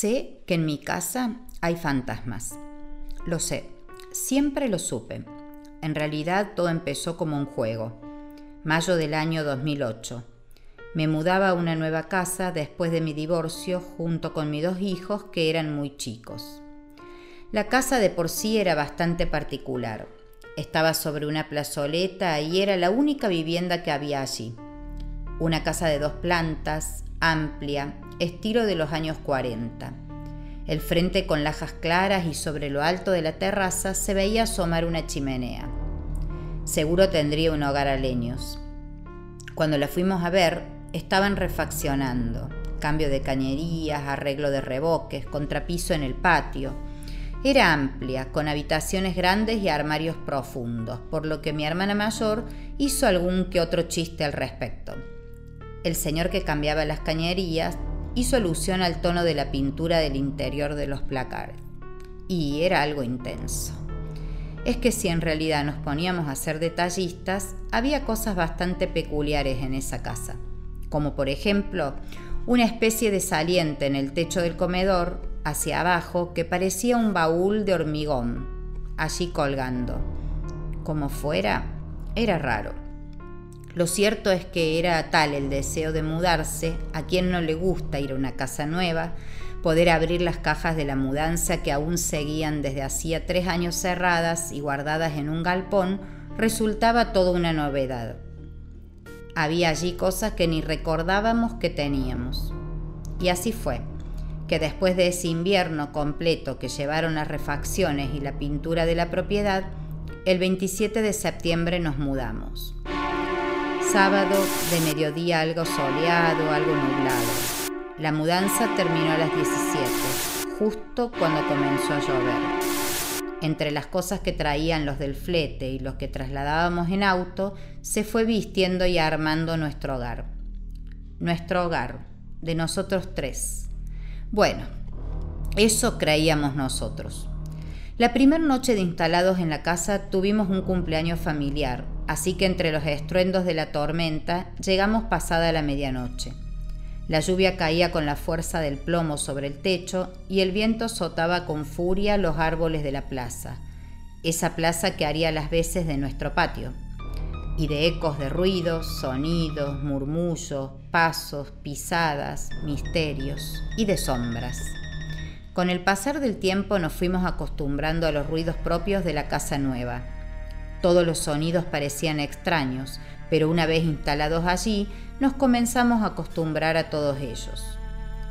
Sé que en mi casa hay fantasmas. Lo sé, siempre lo supe. En realidad todo empezó como un juego. Mayo del año 2008. Me mudaba a una nueva casa después de mi divorcio junto con mis dos hijos que eran muy chicos. La casa de por sí era bastante particular. Estaba sobre una plazoleta y era la única vivienda que había allí. Una casa de dos plantas, amplia, estilo de los años 40. El frente con lajas claras y sobre lo alto de la terraza se veía asomar una chimenea. Seguro tendría un hogar a leños. Cuando la fuimos a ver, estaban refaccionando. Cambio de cañerías, arreglo de reboques, contrapiso en el patio. Era amplia, con habitaciones grandes y armarios profundos, por lo que mi hermana mayor hizo algún que otro chiste al respecto. El señor que cambiaba las cañerías hizo alusión al tono de la pintura del interior de los placares. Y era algo intenso. Es que si en realidad nos poníamos a ser detallistas, había cosas bastante peculiares en esa casa, como por ejemplo una especie de saliente en el techo del comedor hacia abajo que parecía un baúl de hormigón, allí colgando. Como fuera, era raro. Lo cierto es que era tal el deseo de mudarse, a quien no le gusta ir a una casa nueva, poder abrir las cajas de la mudanza que aún seguían desde hacía tres años cerradas y guardadas en un galpón, resultaba toda una novedad. Había allí cosas que ni recordábamos que teníamos. Y así fue, que después de ese invierno completo que llevaron las refacciones y la pintura de la propiedad, el 27 de septiembre nos mudamos sábado de mediodía algo soleado, algo nublado. La mudanza terminó a las 17, justo cuando comenzó a llover. Entre las cosas que traían los del flete y los que trasladábamos en auto, se fue vistiendo y armando nuestro hogar. Nuestro hogar, de nosotros tres. Bueno, eso creíamos nosotros. La primera noche de instalados en la casa tuvimos un cumpleaños familiar, así que entre los estruendos de la tormenta llegamos pasada la medianoche. La lluvia caía con la fuerza del plomo sobre el techo y el viento azotaba con furia los árboles de la plaza, esa plaza que haría las veces de nuestro patio, y de ecos de ruidos, sonidos, murmullos, pasos, pisadas, misterios y de sombras. Con el pasar del tiempo nos fuimos acostumbrando a los ruidos propios de la casa nueva. Todos los sonidos parecían extraños, pero una vez instalados allí, nos comenzamos a acostumbrar a todos ellos.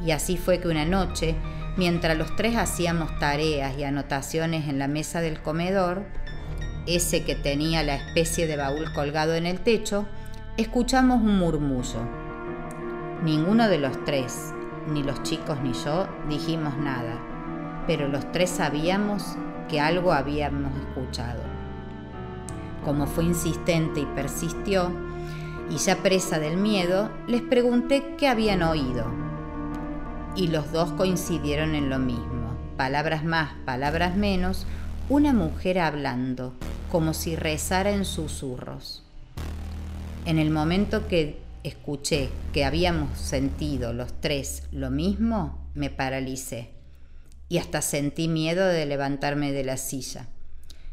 Y así fue que una noche, mientras los tres hacíamos tareas y anotaciones en la mesa del comedor, ese que tenía la especie de baúl colgado en el techo, escuchamos un murmullo. Ninguno de los tres, ni los chicos ni yo dijimos nada, pero los tres sabíamos que algo habíamos escuchado. Como fue insistente y persistió, y ya presa del miedo, les pregunté qué habían oído. Y los dos coincidieron en lo mismo. Palabras más, palabras menos, una mujer hablando, como si rezara en susurros. En el momento que escuché que habíamos sentido los tres lo mismo, me paralicé y hasta sentí miedo de levantarme de la silla.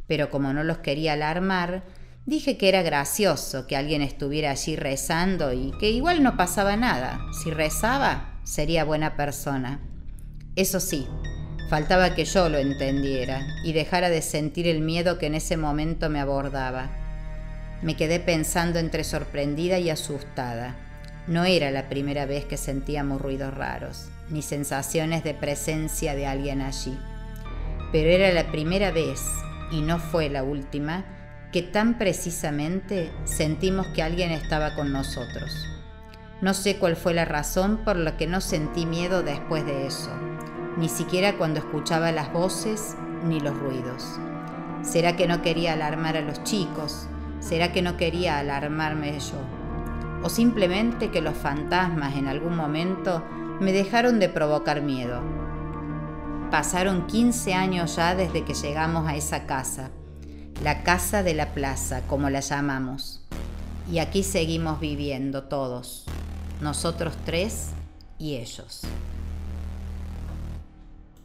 Pero como no los quería alarmar, dije que era gracioso que alguien estuviera allí rezando y que igual no pasaba nada. Si rezaba, sería buena persona. Eso sí, faltaba que yo lo entendiera y dejara de sentir el miedo que en ese momento me abordaba. Me quedé pensando entre sorprendida y asustada. No era la primera vez que sentíamos ruidos raros, ni sensaciones de presencia de alguien allí. Pero era la primera vez, y no fue la última, que tan precisamente sentimos que alguien estaba con nosotros. No sé cuál fue la razón por la que no sentí miedo después de eso, ni siquiera cuando escuchaba las voces ni los ruidos. ¿Será que no quería alarmar a los chicos? ¿Será que no quería alarmarme yo? ¿O simplemente que los fantasmas en algún momento me dejaron de provocar miedo? Pasaron 15 años ya desde que llegamos a esa casa, la casa de la plaza, como la llamamos. Y aquí seguimos viviendo todos, nosotros tres y ellos.